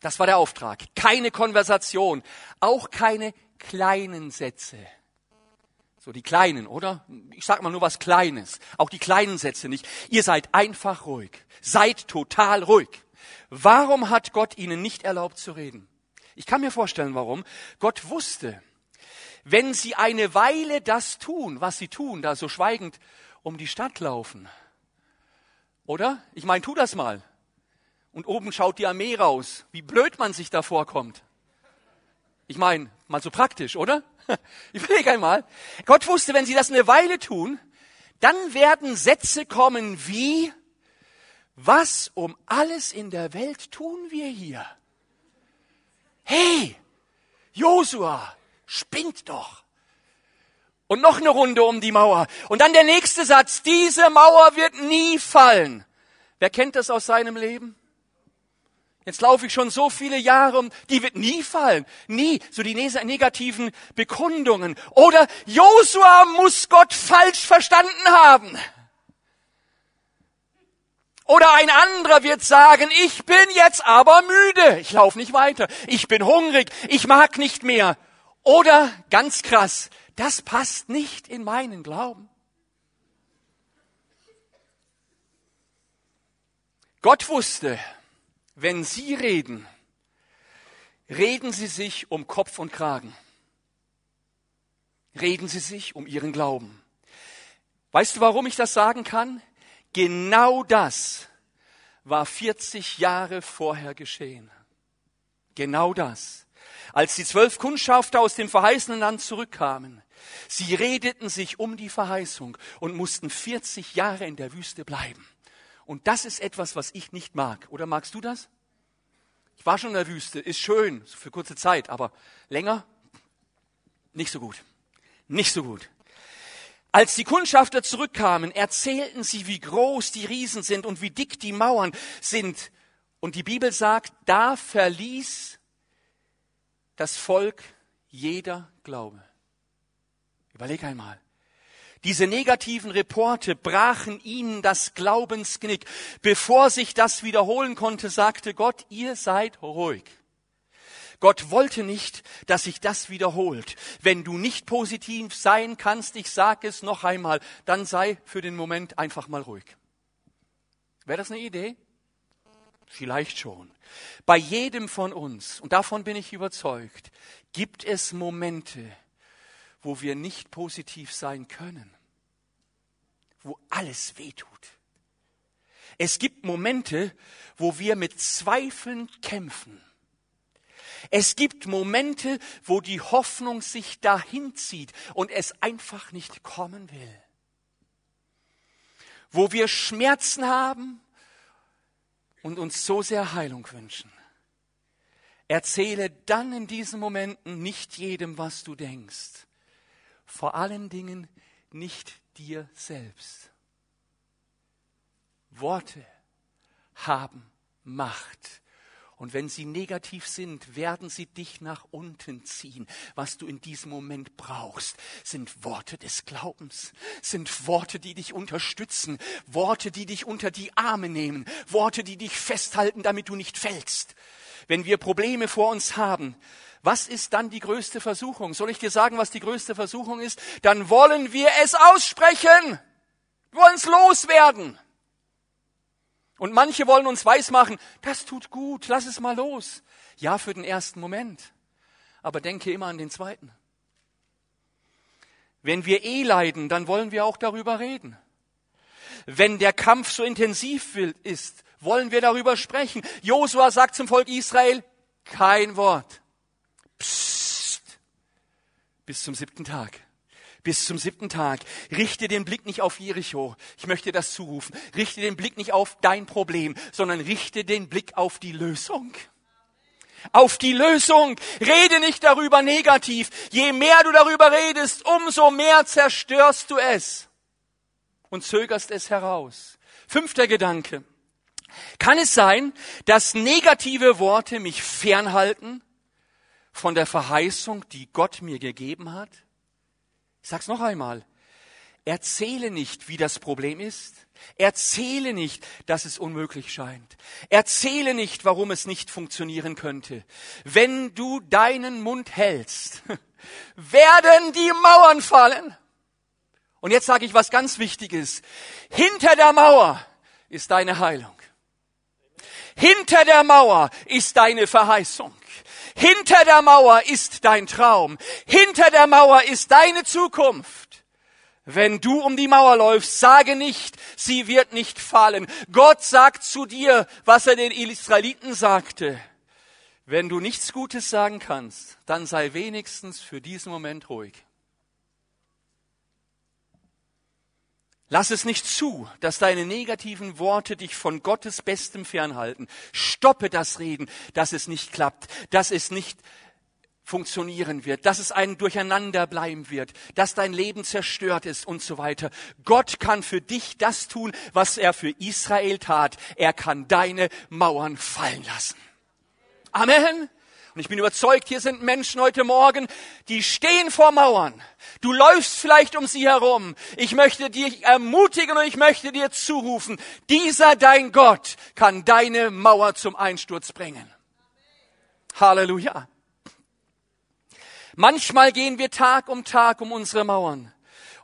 Das war der Auftrag. Keine Konversation, auch keine kleinen Sätze. So die kleinen, oder? Ich sag mal nur was Kleines. Auch die kleinen Sätze nicht. Ihr seid einfach ruhig. Seid total ruhig. Warum hat Gott ihnen nicht erlaubt zu reden? Ich kann mir vorstellen, warum. Gott wusste, wenn sie eine Weile das tun, was sie tun, da so schweigend um die Stadt laufen, oder? Ich meine, tu das mal. Und oben schaut die Armee raus. Wie blöd man sich da vorkommt. Ich meine, mal so praktisch, oder? Überleg einmal. Gott wusste, wenn sie das eine Weile tun, dann werden Sätze kommen wie, was um alles in der Welt tun wir hier? Hey, Josua, spinnt doch. Und noch eine Runde um die Mauer. Und dann der nächste Satz, diese Mauer wird nie fallen. Wer kennt das aus seinem Leben? Jetzt laufe ich schon so viele Jahre um, die wird nie fallen. Nie. So die negativen Bekundungen. Oder Josua muss Gott falsch verstanden haben. Oder ein anderer wird sagen, ich bin jetzt aber müde. Ich laufe nicht weiter. Ich bin hungrig. Ich mag nicht mehr. Oder ganz krass, das passt nicht in meinen Glauben. Gott wusste, wenn Sie reden, reden Sie sich um Kopf und Kragen. Reden Sie sich um Ihren Glauben. Weißt du, warum ich das sagen kann? Genau das war 40 Jahre vorher geschehen. Genau das. Als die zwölf Kundschafter aus dem verheißenen Land zurückkamen, sie redeten sich um die Verheißung und mussten 40 Jahre in der Wüste bleiben. Und das ist etwas, was ich nicht mag. Oder magst du das? Ich war schon in der Wüste, ist schön, für kurze Zeit, aber länger nicht so gut. Nicht so gut. Als die Kundschafter zurückkamen, erzählten sie, wie groß die Riesen sind und wie dick die Mauern sind. Und die Bibel sagt, da verließ das Volk jeder Glaube. Überleg einmal. Diese negativen Reporte brachen ihnen das Glaubensknick. Bevor sich das wiederholen konnte, sagte Gott, ihr seid ruhig. Gott wollte nicht, dass sich das wiederholt. Wenn du nicht positiv sein kannst, ich sage es noch einmal, dann sei für den Moment einfach mal ruhig. Wäre das eine Idee? Vielleicht schon. Bei jedem von uns, und davon bin ich überzeugt, gibt es Momente, wo wir nicht positiv sein können, wo alles wehtut. Es gibt Momente, wo wir mit Zweifeln kämpfen. Es gibt Momente, wo die Hoffnung sich dahin zieht und es einfach nicht kommen will. Wo wir Schmerzen haben und uns so sehr Heilung wünschen. Erzähle dann in diesen Momenten nicht jedem, was du denkst, vor allen Dingen nicht dir selbst. Worte haben Macht. Und wenn sie negativ sind, werden sie dich nach unten ziehen. Was du in diesem Moment brauchst, sind Worte des Glaubens, sind Worte, die dich unterstützen, Worte, die dich unter die Arme nehmen, Worte, die dich festhalten, damit du nicht fällst. Wenn wir Probleme vor uns haben, was ist dann die größte Versuchung? Soll ich dir sagen, was die größte Versuchung ist? Dann wollen wir es aussprechen. Wir wollen es loswerden. Und manche wollen uns weismachen, das tut gut, lass es mal los. Ja, für den ersten Moment. Aber denke immer an den zweiten. Wenn wir eh leiden, dann wollen wir auch darüber reden. Wenn der Kampf so intensiv ist, wollen wir darüber sprechen. Josua sagt zum Volk Israel, kein Wort. Psst. Bis zum siebten Tag bis zum siebten Tag. Richte den Blick nicht auf Jericho. Ich möchte das zurufen. Richte den Blick nicht auf dein Problem, sondern richte den Blick auf die Lösung. Auf die Lösung. Rede nicht darüber negativ. Je mehr du darüber redest, umso mehr zerstörst du es und zögerst es heraus. Fünfter Gedanke. Kann es sein, dass negative Worte mich fernhalten von der Verheißung, die Gott mir gegeben hat? Ich sag's noch einmal. Erzähle nicht, wie das Problem ist. Erzähle nicht, dass es unmöglich scheint. Erzähle nicht, warum es nicht funktionieren könnte. Wenn du deinen Mund hältst, werden die Mauern fallen. Und jetzt sage ich was ganz Wichtiges. Hinter der Mauer ist deine Heilung. Hinter der Mauer ist deine Verheißung. Hinter der Mauer ist dein Traum. Hinter der Mauer ist deine Zukunft. Wenn du um die Mauer läufst, sage nicht, sie wird nicht fallen. Gott sagt zu dir, was er den Israeliten sagte. Wenn du nichts Gutes sagen kannst, dann sei wenigstens für diesen Moment ruhig. Lass es nicht zu, dass deine negativen Worte dich von Gottes Bestem fernhalten. Stoppe das Reden, dass es nicht klappt, dass es nicht funktionieren wird, dass es ein Durcheinander bleiben wird, dass dein Leben zerstört ist und so weiter. Gott kann für dich das tun, was er für Israel tat. Er kann deine Mauern fallen lassen. Amen. Und ich bin überzeugt, hier sind Menschen heute Morgen, die stehen vor Mauern. Du läufst vielleicht um sie herum. Ich möchte dich ermutigen und ich möchte dir zurufen, dieser dein Gott kann deine Mauer zum Einsturz bringen. Halleluja. Manchmal gehen wir Tag um Tag um unsere Mauern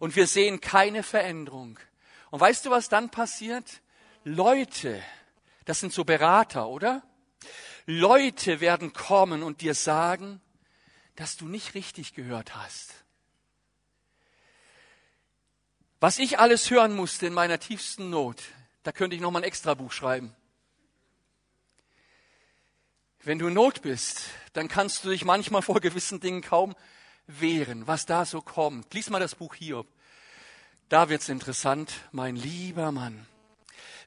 und wir sehen keine Veränderung. Und weißt du, was dann passiert? Leute, das sind so Berater, oder? Leute werden kommen und dir sagen, dass du nicht richtig gehört hast. Was ich alles hören musste in meiner tiefsten Not, da könnte ich noch mal ein extra Buch schreiben. Wenn du in Not bist, dann kannst du dich manchmal vor gewissen Dingen kaum wehren, was da so kommt. Lies mal das Buch Hiob. Da wird's interessant, mein lieber Mann.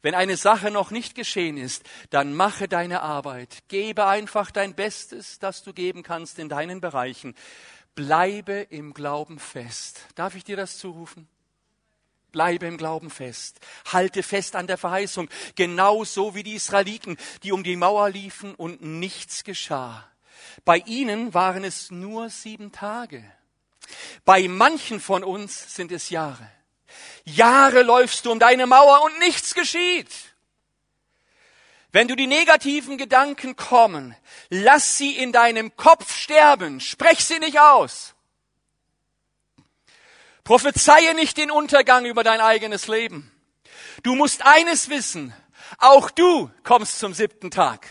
Wenn eine Sache noch nicht geschehen ist, dann mache deine Arbeit. Gebe einfach dein Bestes, das du geben kannst in deinen Bereichen. Bleibe im Glauben fest. Darf ich dir das zurufen? Bleibe im Glauben fest. Halte fest an der Verheißung. Genauso wie die Israeliten, die um die Mauer liefen und nichts geschah. Bei ihnen waren es nur sieben Tage. Bei manchen von uns sind es Jahre. Jahre läufst du um deine Mauer und nichts geschieht. Wenn du die negativen Gedanken kommen, lass sie in deinem Kopf sterben, sprech sie nicht aus. Prophezeie nicht den Untergang über dein eigenes Leben. Du musst eines wissen, auch du kommst zum siebten Tag.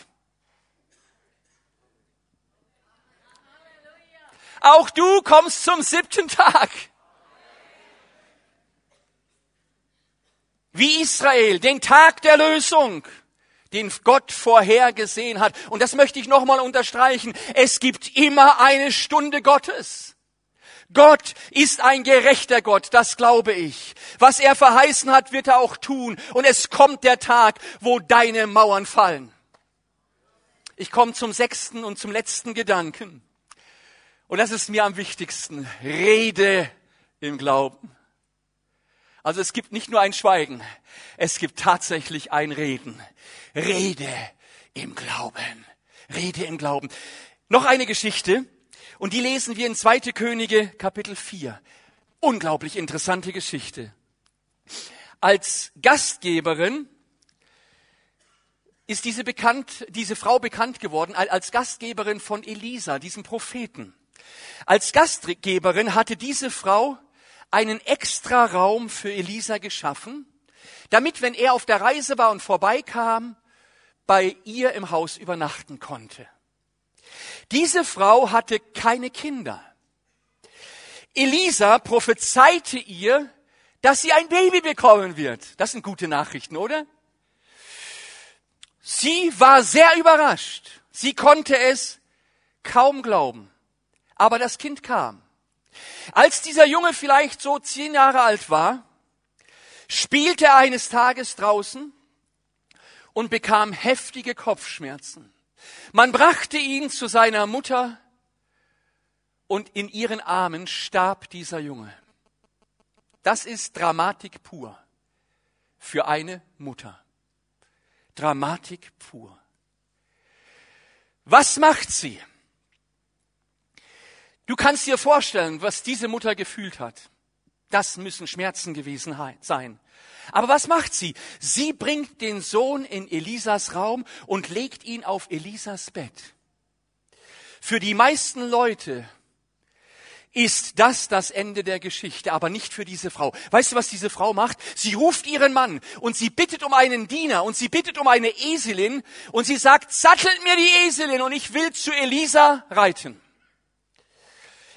Auch du kommst zum siebten Tag. Wie Israel, den Tag der Lösung, den Gott vorhergesehen hat. Und das möchte ich nochmal unterstreichen. Es gibt immer eine Stunde Gottes. Gott ist ein gerechter Gott, das glaube ich. Was er verheißen hat, wird er auch tun. Und es kommt der Tag, wo deine Mauern fallen. Ich komme zum sechsten und zum letzten Gedanken. Und das ist mir am wichtigsten. Rede im Glauben. Also es gibt nicht nur ein Schweigen, es gibt tatsächlich ein Reden. Rede im Glauben. Rede im Glauben. Noch eine Geschichte, und die lesen wir in 2. Könige Kapitel 4. Unglaublich interessante Geschichte. Als Gastgeberin ist diese bekannt, diese Frau bekannt geworden als Gastgeberin von Elisa, diesem Propheten. Als Gastgeberin hatte diese Frau einen extra Raum für Elisa geschaffen, damit, wenn er auf der Reise war und vorbeikam, bei ihr im Haus übernachten konnte. Diese Frau hatte keine Kinder. Elisa prophezeite ihr, dass sie ein Baby bekommen wird. Das sind gute Nachrichten, oder? Sie war sehr überrascht. Sie konnte es kaum glauben. Aber das Kind kam. Als dieser Junge vielleicht so zehn Jahre alt war, spielte er eines Tages draußen und bekam heftige Kopfschmerzen. Man brachte ihn zu seiner Mutter und in ihren Armen starb dieser Junge. Das ist Dramatik pur für eine Mutter. Dramatik pur. Was macht sie? Du kannst dir vorstellen, was diese Mutter gefühlt hat. Das müssen Schmerzen gewesen sein. Aber was macht sie? Sie bringt den Sohn in Elisas Raum und legt ihn auf Elisas Bett. Für die meisten Leute ist das das Ende der Geschichte, aber nicht für diese Frau. Weißt du, was diese Frau macht? Sie ruft ihren Mann und sie bittet um einen Diener und sie bittet um eine Eselin und sie sagt, sattelt mir die Eselin und ich will zu Elisa reiten.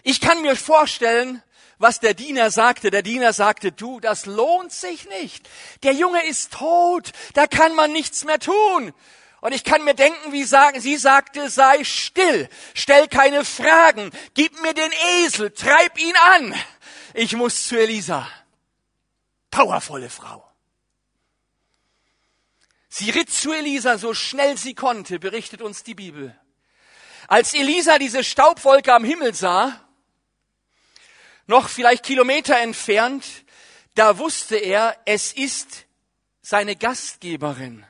Ich kann mir vorstellen, was der Diener sagte. Der Diener sagte, du, das lohnt sich nicht. Der Junge ist tot, da kann man nichts mehr tun. Und ich kann mir denken, wie sagen, sie sagte, sei still, stell keine Fragen, gib mir den Esel, treib ihn an. Ich muss zu Elisa. Powervolle Frau. Sie ritt zu Elisa so schnell sie konnte, berichtet uns die Bibel. Als Elisa diese Staubwolke am Himmel sah, noch vielleicht Kilometer entfernt, da wusste er, es ist seine Gastgeberin,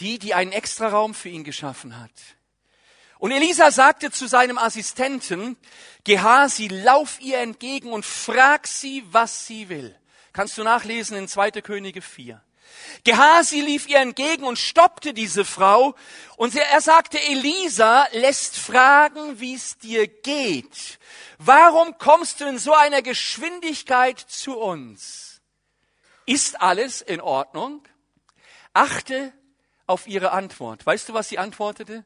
die, die einen Extraraum für ihn geschaffen hat. Und Elisa sagte zu seinem Assistenten, Gehasi, lauf ihr entgegen und frag sie, was sie will. Kannst du nachlesen in 2. Könige 4. Gehasi lief ihr entgegen und stoppte diese Frau und er sagte, Elisa lässt fragen, wie es dir geht. Warum kommst du in so einer Geschwindigkeit zu uns? Ist alles in Ordnung? Achte auf ihre Antwort. Weißt du, was sie antwortete?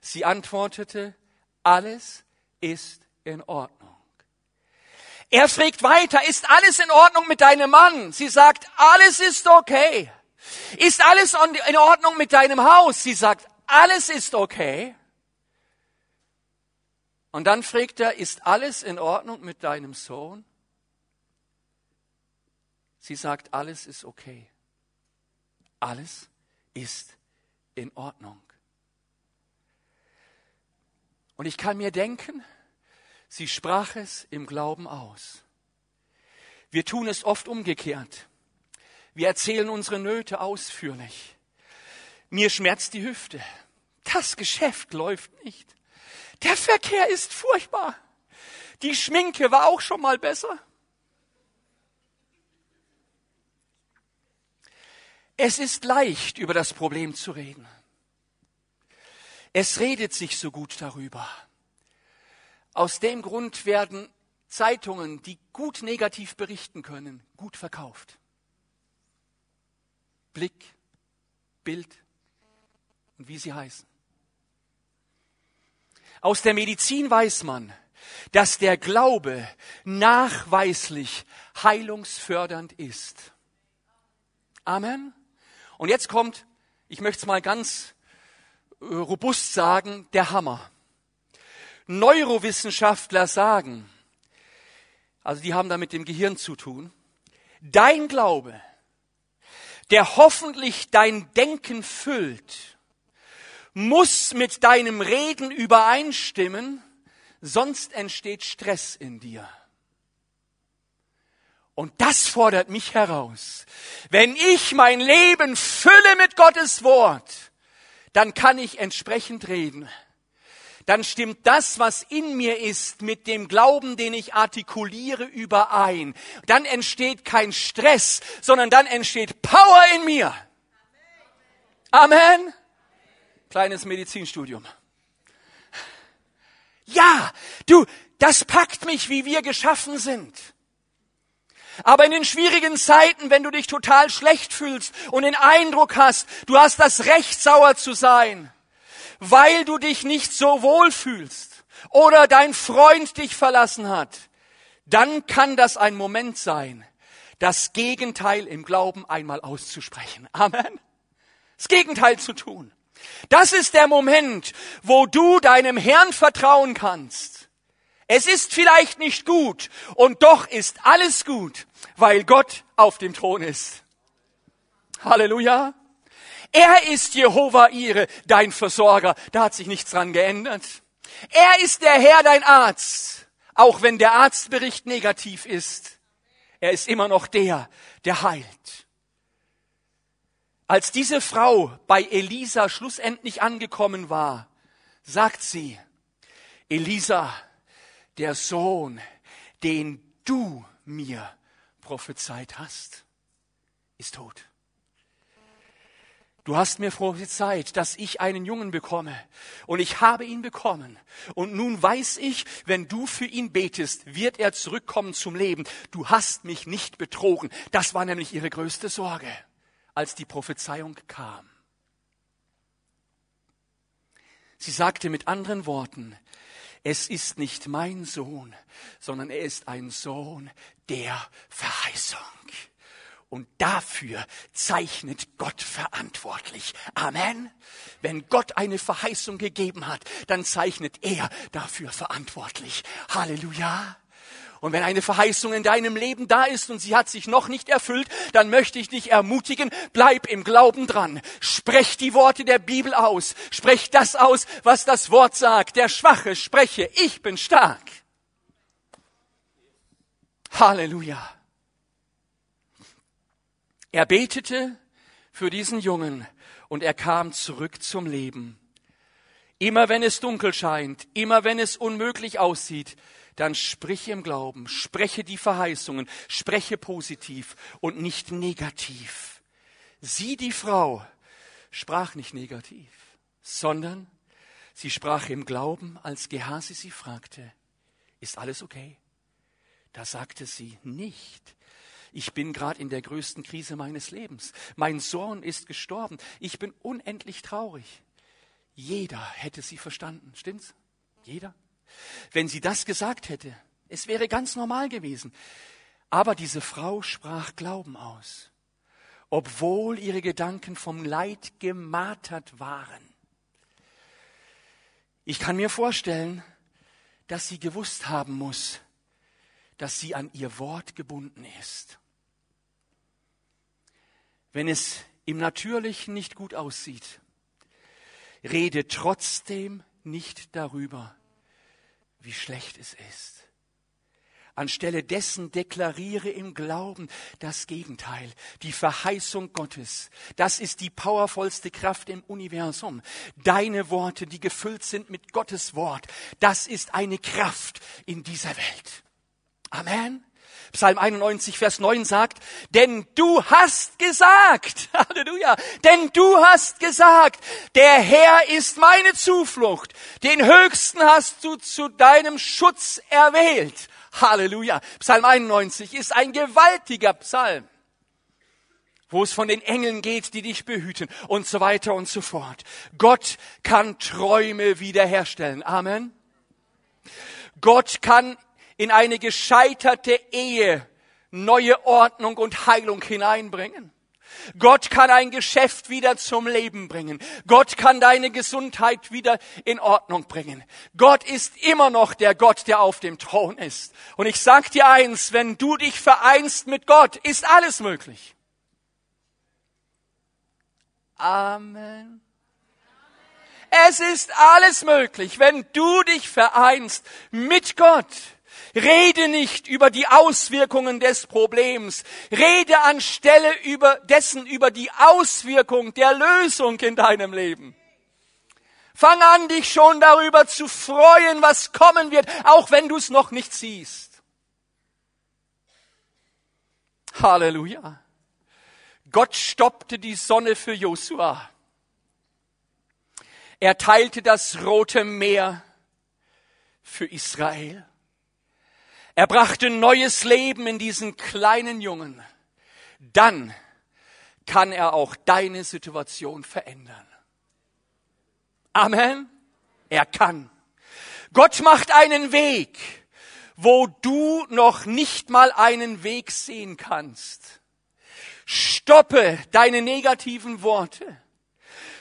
Sie antwortete, alles ist in Ordnung. Er fragt weiter, ist alles in Ordnung mit deinem Mann? Sie sagt, alles ist okay. Ist alles in Ordnung mit deinem Haus? Sie sagt, alles ist okay. Und dann fragt er, ist alles in Ordnung mit deinem Sohn? Sie sagt, alles ist okay. Alles ist in Ordnung. Und ich kann mir denken, sie sprach es im Glauben aus. Wir tun es oft umgekehrt. Wir erzählen unsere Nöte ausführlich. Mir schmerzt die Hüfte. Das Geschäft läuft nicht. Der Verkehr ist furchtbar. Die Schminke war auch schon mal besser. Es ist leicht, über das Problem zu reden. Es redet sich so gut darüber. Aus dem Grund werden Zeitungen, die gut negativ berichten können, gut verkauft. Blick, Bild und wie sie heißen. Aus der Medizin weiß man, dass der Glaube nachweislich heilungsfördernd ist. Amen. Und jetzt kommt, ich möchte es mal ganz äh, robust sagen, der Hammer. Neurowissenschaftler sagen, also die haben da mit dem Gehirn zu tun, dein Glaube, der hoffentlich dein Denken füllt, muss mit deinem Reden übereinstimmen, sonst entsteht Stress in dir. Und das fordert mich heraus. Wenn ich mein Leben fülle mit Gottes Wort, dann kann ich entsprechend reden. Dann stimmt das, was in mir ist, mit dem Glauben, den ich artikuliere, überein. Dann entsteht kein Stress, sondern dann entsteht Power in mir. Amen. Kleines Medizinstudium. Ja, du, das packt mich, wie wir geschaffen sind. Aber in den schwierigen Zeiten, wenn du dich total schlecht fühlst und den Eindruck hast, du hast das Recht, sauer zu sein, weil du dich nicht so wohl fühlst oder dein Freund dich verlassen hat, dann kann das ein Moment sein, das Gegenteil im Glauben einmal auszusprechen. Amen. Das Gegenteil zu tun. Das ist der Moment, wo du deinem Herrn vertrauen kannst. Es ist vielleicht nicht gut und doch ist alles gut, weil Gott auf dem Thron ist. Halleluja. Er ist Jehova ihre, dein Versorger. Da hat sich nichts dran geändert. Er ist der Herr, dein Arzt. Auch wenn der Arztbericht negativ ist. Er ist immer noch der, der heilt. Als diese Frau bei Elisa schlussendlich angekommen war, sagt sie, Elisa, der Sohn, den du mir prophezeit hast, ist tot. Du hast mir prophezeit, dass ich einen Jungen bekomme. Und ich habe ihn bekommen. Und nun weiß ich, wenn du für ihn betest, wird er zurückkommen zum Leben. Du hast mich nicht betrogen. Das war nämlich ihre größte Sorge als die Prophezeiung kam. Sie sagte mit anderen Worten, es ist nicht mein Sohn, sondern er ist ein Sohn der Verheißung. Und dafür zeichnet Gott verantwortlich. Amen. Wenn Gott eine Verheißung gegeben hat, dann zeichnet er dafür verantwortlich. Halleluja. Und wenn eine Verheißung in deinem Leben da ist und sie hat sich noch nicht erfüllt, dann möchte ich dich ermutigen, bleib im Glauben dran. Sprech die Worte der Bibel aus. Sprech das aus, was das Wort sagt. Der Schwache spreche, ich bin stark. Halleluja. Er betete für diesen Jungen und er kam zurück zum Leben. Immer wenn es dunkel scheint, immer wenn es unmöglich aussieht, dann sprich im Glauben, spreche die Verheißungen, spreche positiv und nicht negativ. Sie, die Frau, sprach nicht negativ, sondern sie sprach im Glauben, als Gehasi sie fragte, ist alles okay? Da sagte sie nicht. Ich bin gerade in der größten Krise meines Lebens. Mein Sohn ist gestorben. Ich bin unendlich traurig. Jeder hätte sie verstanden. Stimmt's? Jeder? wenn sie das gesagt hätte. Es wäre ganz normal gewesen. Aber diese Frau sprach Glauben aus, obwohl ihre Gedanken vom Leid gemartert waren. Ich kann mir vorstellen, dass sie gewusst haben muss, dass sie an ihr Wort gebunden ist. Wenn es im Natürlichen nicht gut aussieht, rede trotzdem nicht darüber, wie schlecht es ist. Anstelle dessen deklariere im Glauben das Gegenteil, die Verheißung Gottes. Das ist die powervollste Kraft im Universum. Deine Worte, die gefüllt sind mit Gottes Wort, das ist eine Kraft in dieser Welt. Amen. Psalm 91, Vers 9 sagt, denn du hast gesagt, Halleluja, denn du hast gesagt, der Herr ist meine Zuflucht, den Höchsten hast du zu deinem Schutz erwählt. Halleluja. Psalm 91 ist ein gewaltiger Psalm, wo es von den Engeln geht, die dich behüten und so weiter und so fort. Gott kann Träume wiederherstellen. Amen. Gott kann in eine gescheiterte Ehe neue Ordnung und Heilung hineinbringen. Gott kann ein Geschäft wieder zum Leben bringen. Gott kann deine Gesundheit wieder in Ordnung bringen. Gott ist immer noch der Gott, der auf dem Thron ist. Und ich sag dir eins, wenn du dich vereinst mit Gott, ist alles möglich. Amen. Es ist alles möglich, wenn du dich vereinst mit Gott. Rede nicht über die Auswirkungen des Problems. Rede anstelle über dessen über die Auswirkung der Lösung in deinem Leben. Fang an, dich schon darüber zu freuen, was kommen wird, auch wenn du es noch nicht siehst. Halleluja. Gott stoppte die Sonne für Josua. Er teilte das Rote Meer für Israel. Er brachte neues Leben in diesen kleinen Jungen. Dann kann er auch deine Situation verändern. Amen. Er kann. Gott macht einen Weg, wo du noch nicht mal einen Weg sehen kannst. Stoppe deine negativen Worte.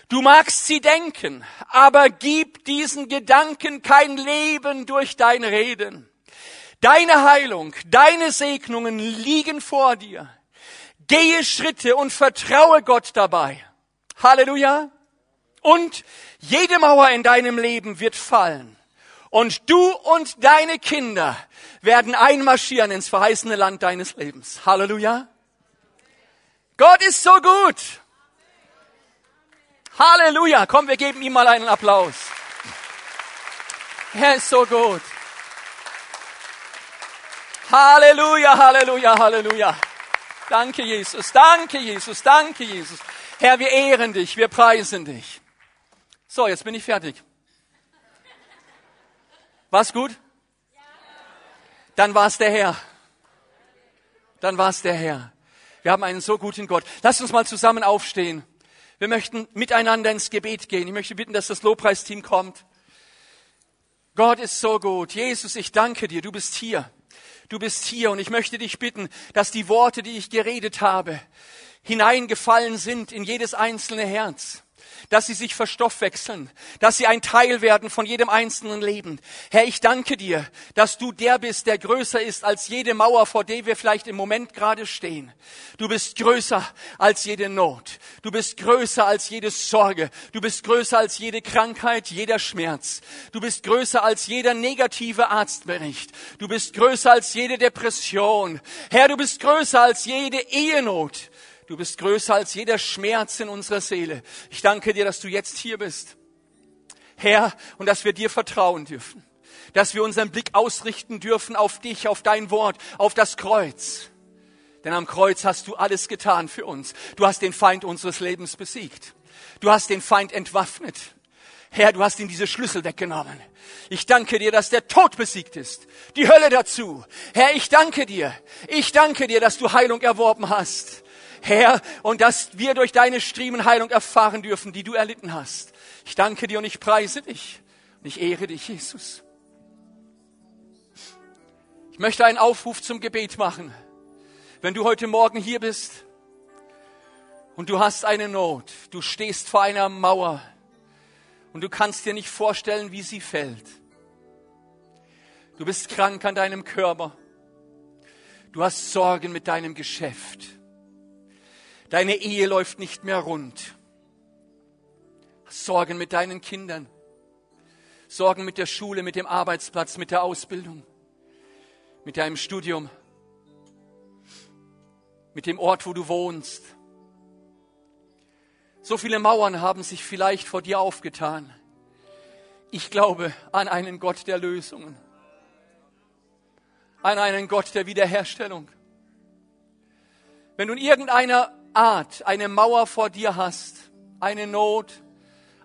Du magst sie denken, aber gib diesen Gedanken kein Leben durch dein Reden. Deine Heilung, deine Segnungen liegen vor dir. Gehe Schritte und vertraue Gott dabei. Halleluja. Und jede Mauer in deinem Leben wird fallen. Und du und deine Kinder werden einmarschieren ins verheißene Land deines Lebens. Halleluja. Gott ist so gut. Halleluja. Komm, wir geben ihm mal einen Applaus. Er ist so gut. Halleluja, Halleluja, Halleluja. Danke, Jesus. Danke, Jesus. Danke, Jesus. Herr, wir ehren dich. Wir preisen dich. So, jetzt bin ich fertig. War's gut? Dann war's der Herr. Dann war's der Herr. Wir haben einen so guten Gott. Lass uns mal zusammen aufstehen. Wir möchten miteinander ins Gebet gehen. Ich möchte bitten, dass das Lobpreisteam kommt. Gott ist so gut. Jesus, ich danke dir. Du bist hier. Du bist hier und ich möchte dich bitten, dass die Worte, die ich geredet habe, hineingefallen sind in jedes einzelne Herz dass sie sich verstoffwechseln, dass sie ein Teil werden von jedem einzelnen Leben. Herr, ich danke dir, dass du der bist, der größer ist als jede Mauer, vor der wir vielleicht im Moment gerade stehen. Du bist größer als jede Not. Du bist größer als jede Sorge. Du bist größer als jede Krankheit, jeder Schmerz. Du bist größer als jeder negative Arztbericht. Du bist größer als jede Depression. Herr, du bist größer als jede Ehenot. Du bist größer als jeder Schmerz in unserer Seele. Ich danke dir, dass du jetzt hier bist. Herr, und dass wir dir vertrauen dürfen. Dass wir unseren Blick ausrichten dürfen auf dich, auf dein Wort, auf das Kreuz. Denn am Kreuz hast du alles getan für uns. Du hast den Feind unseres Lebens besiegt. Du hast den Feind entwaffnet. Herr, du hast ihm diese Schlüssel weggenommen. Ich danke dir, dass der Tod besiegt ist. Die Hölle dazu. Herr, ich danke dir. Ich danke dir, dass du Heilung erworben hast. Herr, und dass wir durch deine Striemen Heilung erfahren dürfen, die du erlitten hast. Ich danke dir und ich preise dich und ich ehre dich, Jesus. Ich möchte einen Aufruf zum Gebet machen. Wenn du heute Morgen hier bist und du hast eine Not, du stehst vor einer Mauer und du kannst dir nicht vorstellen, wie sie fällt. Du bist krank an deinem Körper. Du hast Sorgen mit deinem Geschäft. Deine Ehe läuft nicht mehr rund. Sorgen mit deinen Kindern. Sorgen mit der Schule, mit dem Arbeitsplatz, mit der Ausbildung, mit deinem Studium, mit dem Ort, wo du wohnst. So viele Mauern haben sich vielleicht vor dir aufgetan. Ich glaube an einen Gott der Lösungen, an einen Gott der Wiederherstellung. Wenn du in irgendeiner Art eine Mauer vor dir hast, eine Not,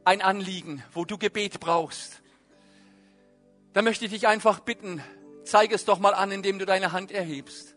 ein Anliegen, wo du Gebet brauchst, dann möchte ich dich einfach bitten, zeige es doch mal an, indem du deine Hand erhebst.